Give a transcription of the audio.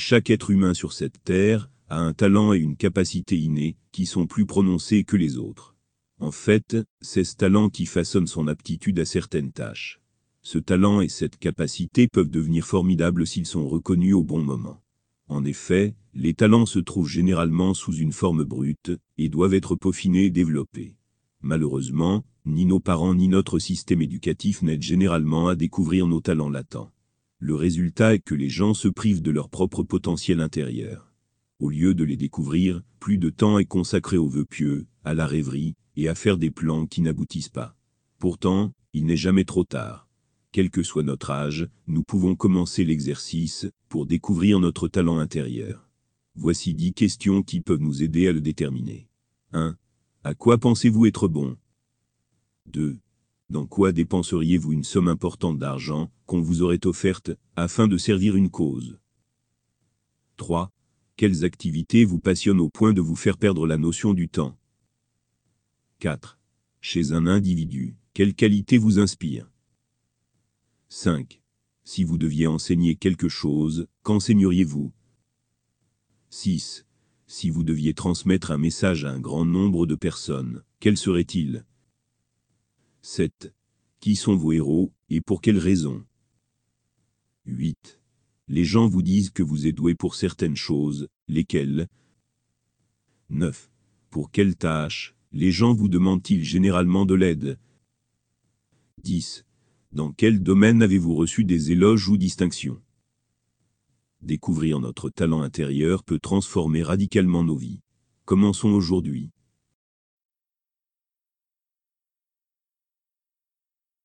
Chaque être humain sur cette terre a un talent et une capacité innée qui sont plus prononcés que les autres. En fait, c'est ce talent qui façonne son aptitude à certaines tâches. Ce talent et cette capacité peuvent devenir formidables s'ils sont reconnus au bon moment. En effet, les talents se trouvent généralement sous une forme brute et doivent être peaufinés et développés. Malheureusement, ni nos parents ni notre système éducatif n'aident généralement à découvrir nos talents latents. Le résultat est que les gens se privent de leur propre potentiel intérieur. Au lieu de les découvrir, plus de temps est consacré aux vœux pieux, à la rêverie, et à faire des plans qui n'aboutissent pas. Pourtant, il n'est jamais trop tard. Quel que soit notre âge, nous pouvons commencer l'exercice pour découvrir notre talent intérieur. Voici dix questions qui peuvent nous aider à le déterminer. 1. À quoi pensez-vous être bon? 2. Dans quoi dépenseriez-vous une somme importante d'argent qu'on vous aurait offerte afin de servir une cause? 3. Quelles activités vous passionnent au point de vous faire perdre la notion du temps? 4. Chez un individu, quelle qualité vous inspire? 5. Si vous deviez enseigner quelque chose, qu'enseigneriez-vous? 6. Si vous deviez transmettre un message à un grand nombre de personnes, quel serait-il? 7. Qui sont vos héros, et pour quelles raisons 8. Les gens vous disent que vous êtes doué pour certaines choses, lesquelles? 9. Pour quelles tâches, les gens vous demandent-ils généralement de l'aide? 10. Dans quel domaine avez-vous reçu des éloges ou distinctions? Découvrir notre talent intérieur peut transformer radicalement nos vies. Commençons aujourd'hui.